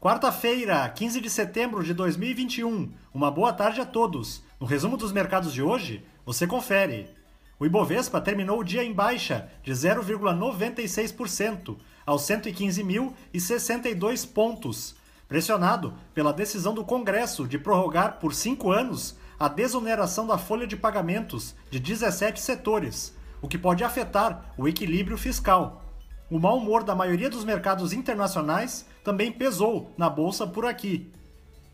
Quarta-feira, 15 de setembro de 2021. Uma boa tarde a todos. No resumo dos mercados de hoje, você confere. O Ibovespa terminou o dia em baixa de 0,96% aos 115.062 pontos, pressionado pela decisão do Congresso de prorrogar por cinco anos a desoneração da folha de pagamentos de 17 setores, o que pode afetar o equilíbrio fiscal. O mau humor da maioria dos mercados internacionais também pesou na bolsa por aqui.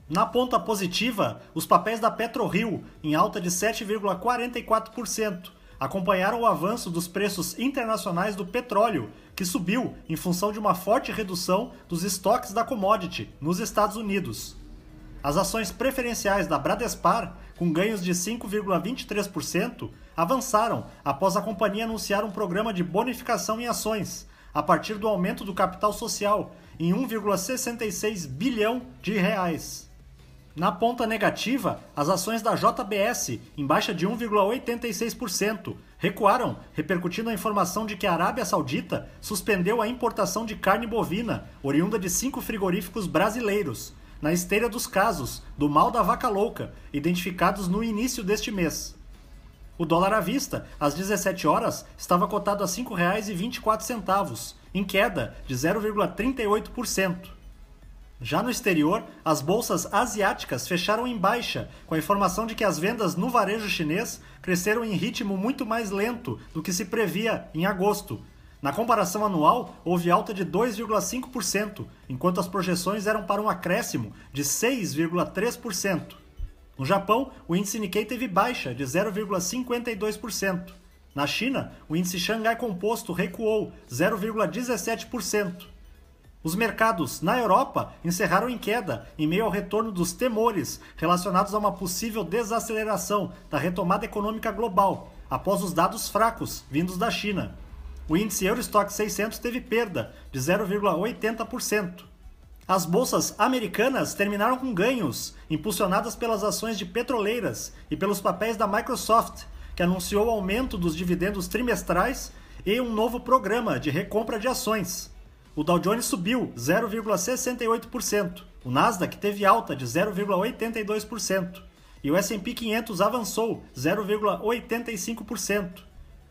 Na ponta positiva, os papéis da PetroRio, em alta de 7,44%, acompanharam o avanço dos preços internacionais do petróleo, que subiu em função de uma forte redução dos estoques da commodity nos Estados Unidos. As ações preferenciais da Bradespar, com ganhos de 5,23%, avançaram após a companhia anunciar um programa de bonificação em ações, a partir do aumento do capital social em 1,66 bilhão de reais. Na ponta negativa, as ações da JBS, em baixa de 1,86%, recuaram, repercutindo a informação de que a Arábia Saudita suspendeu a importação de carne bovina, oriunda de cinco frigoríficos brasileiros, na esteira dos casos do mal da vaca louca, identificados no início deste mês. O dólar à vista, às 17 horas, estava cotado a R$ 5,24, em queda de 0,38%. Já no exterior, as bolsas asiáticas fecharam em baixa, com a informação de que as vendas no varejo chinês cresceram em ritmo muito mais lento do que se previa em agosto. Na comparação anual, houve alta de 2,5%, enquanto as projeções eram para um acréscimo de 6,3%. No Japão, o índice Nikkei teve baixa de 0,52%. Na China, o índice Xangai Composto recuou 0,17%. Os mercados na Europa encerraram em queda em meio ao retorno dos temores relacionados a uma possível desaceleração da retomada econômica global após os dados fracos vindos da China. O índice Eurostock 600 teve perda de 0,80%. As bolsas americanas terminaram com ganhos, impulsionadas pelas ações de petroleiras e pelos papéis da Microsoft, que anunciou aumento dos dividendos trimestrais e um novo programa de recompra de ações. O Dow Jones subiu 0,68%, o Nasdaq teve alta de 0,82% e o S&P 500 avançou 0,85%.